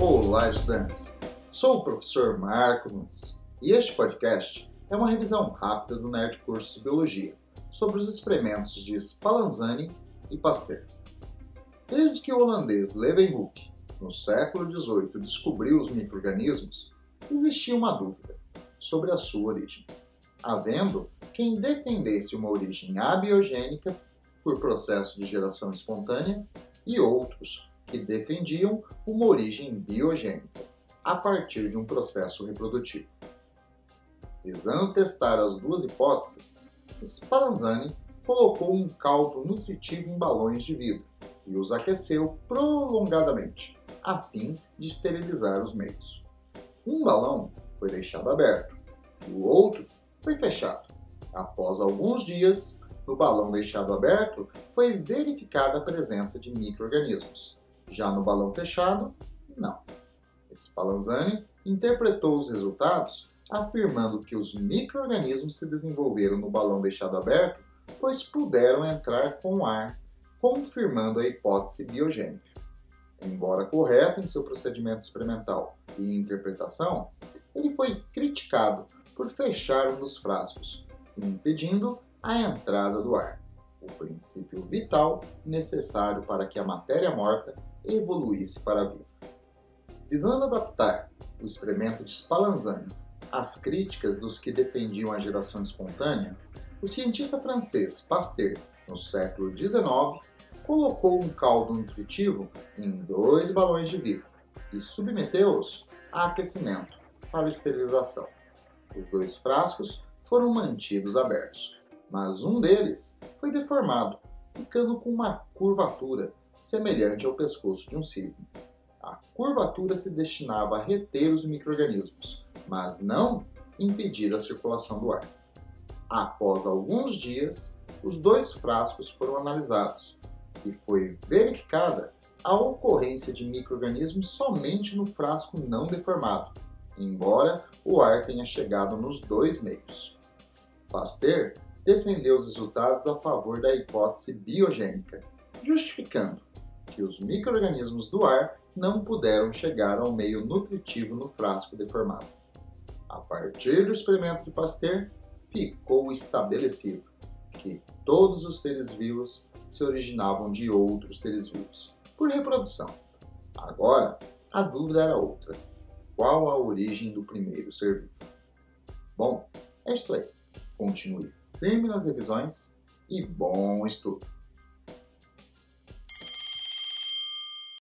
Olá, estudantes! Sou o professor Marco Nunes e este podcast é uma revisão rápida do Nerd Curso de Biologia sobre os experimentos de Spallanzani e Pasteur. Desde que o holandês Leeuwenhoek, no século XVIII, descobriu os microrganismos, existia uma dúvida sobre a sua origem, havendo quem defendesse uma origem abiogênica por processo de geração espontânea e outros que defendiam uma origem biogênica a partir de um processo reprodutivo. Visando testar as duas hipóteses, Spallanzani colocou um caldo nutritivo em balões de vidro e os aqueceu prolongadamente, a fim de esterilizar os meios. Um balão foi deixado aberto o outro foi fechado. Após alguns dias, no balão deixado aberto, foi verificada a presença de microrganismos. Já no balão fechado, não. Spallanzani interpretou os resultados afirmando que os microrganismos se desenvolveram no balão deixado aberto, pois puderam entrar com ar, confirmando a hipótese biogênica. Embora correto em seu procedimento experimental e interpretação, ele foi criticado por fechar um dos frascos, impedindo a entrada do ar, o princípio vital necessário para que a matéria morta evoluísse para a vida. Visando adaptar o experimento de Spallanzani às críticas dos que defendiam a geração espontânea, o cientista francês Pasteur, no século XIX, colocou um caldo nutritivo em dois balões de vidro e submeteu-os a aquecimento para esterilização. Os dois frascos foram mantidos abertos mas um deles foi deformado, ficando com uma curvatura semelhante ao pescoço de um cisne. A curvatura se destinava a reter os microrganismos, mas não impedir a circulação do ar. Após alguns dias, os dois frascos foram analisados e foi verificada a ocorrência de microrganismos somente no frasco não deformado, embora o ar tenha chegado nos dois meios. Pasteur defendeu os resultados a favor da hipótese biogênica, justificando que os microrganismos do ar não puderam chegar ao meio nutritivo no frasco deformado. A partir do experimento de Pasteur, ficou estabelecido que todos os seres vivos se originavam de outros seres vivos, por reprodução. Agora, a dúvida era outra: qual a origem do primeiro ser vivo? Bom, é isso aí. Continue firme nas revisões e bom estudo!